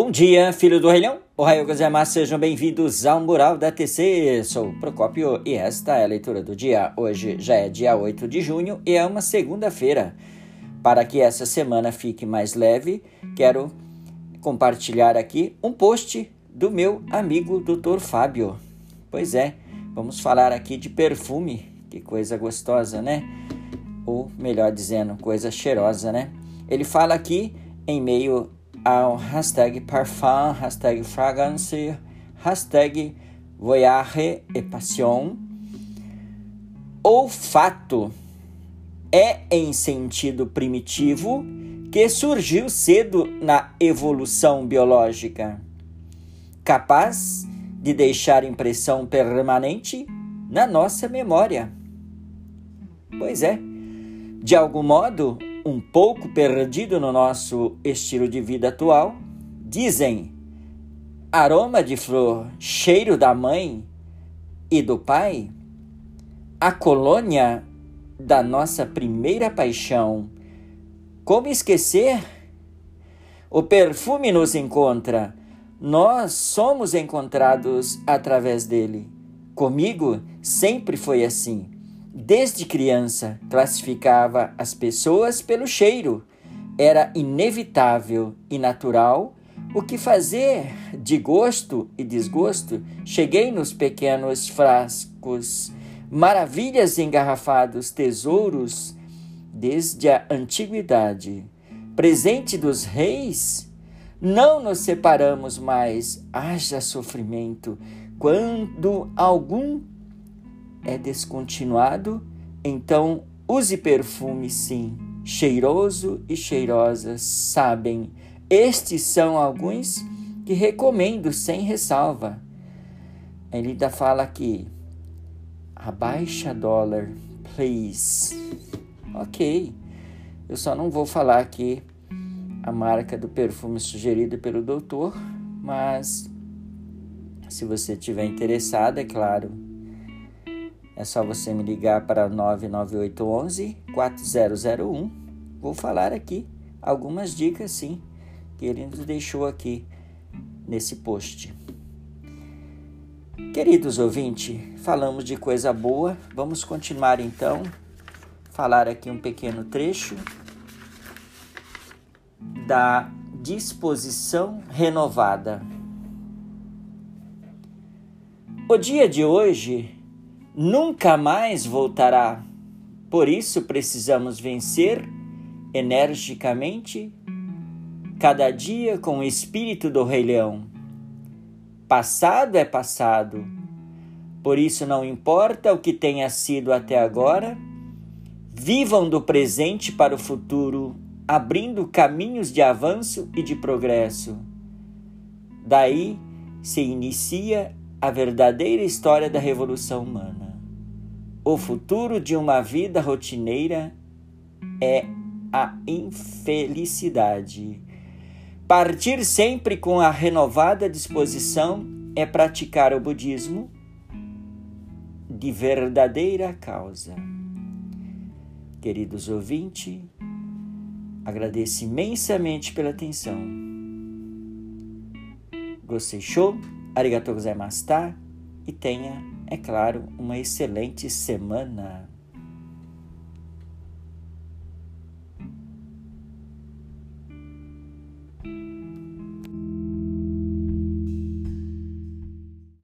Bom dia, filho do Rei Leão. Ohayou gozaimasu, sejam bem-vindos ao Mural da TC. Sou Procópio e esta é a leitura do dia. Hoje já é dia 8 de junho e é uma segunda-feira. Para que essa semana fique mais leve, quero compartilhar aqui um post do meu amigo Dr. Fábio. Pois é, vamos falar aqui de perfume. Que coisa gostosa, né? Ou melhor dizendo, coisa cheirosa, né? Ele fala aqui em meio ao hashtag parfum, hashtag fragrance, hashtag voyage e passion. Olfato é em sentido primitivo que surgiu cedo na evolução biológica, capaz de deixar impressão permanente na nossa memória. Pois é, de algum modo, um pouco perdido no nosso estilo de vida atual, dizem aroma de flor, cheiro da mãe e do pai, a colônia da nossa primeira paixão. Como esquecer? O perfume nos encontra, nós somos encontrados através dele. Comigo sempre foi assim. Desde criança, classificava as pessoas pelo cheiro. Era inevitável e natural o que fazer de gosto e desgosto. Cheguei nos pequenos frascos, maravilhas engarrafados, tesouros desde a antiguidade. Presente dos reis, não nos separamos mais. Haja sofrimento quando algum é descontinuado, então use perfume sim. Cheiroso e cheirosa sabem. Estes são alguns que recomendo sem ressalva. Ele ainda fala aqui: abaixa dólar, please. Ok, eu só não vou falar aqui a marca do perfume sugerido pelo doutor, mas se você tiver interessado, é claro, é só você me ligar para 99811 4001. Vou falar aqui algumas dicas sim que ele nos deixou aqui nesse post. Queridos ouvintes, falamos de coisa boa, vamos continuar então falar aqui um pequeno trecho da disposição renovada. O dia de hoje nunca mais voltará. Por isso precisamos vencer energicamente cada dia com o espírito do Rei Leão. Passado é passado. Por isso não importa o que tenha sido até agora, vivam do presente para o futuro, abrindo caminhos de avanço e de progresso. Daí se inicia a verdadeira história da revolução humana. O futuro de uma vida rotineira é a infelicidade. Partir sempre com a renovada disposição é praticar o budismo de verdadeira causa. Queridos ouvintes, agradeço imensamente pela atenção. Gostei show? Arigatou gozaimasu, tá? E tenha é claro, uma excelente semana.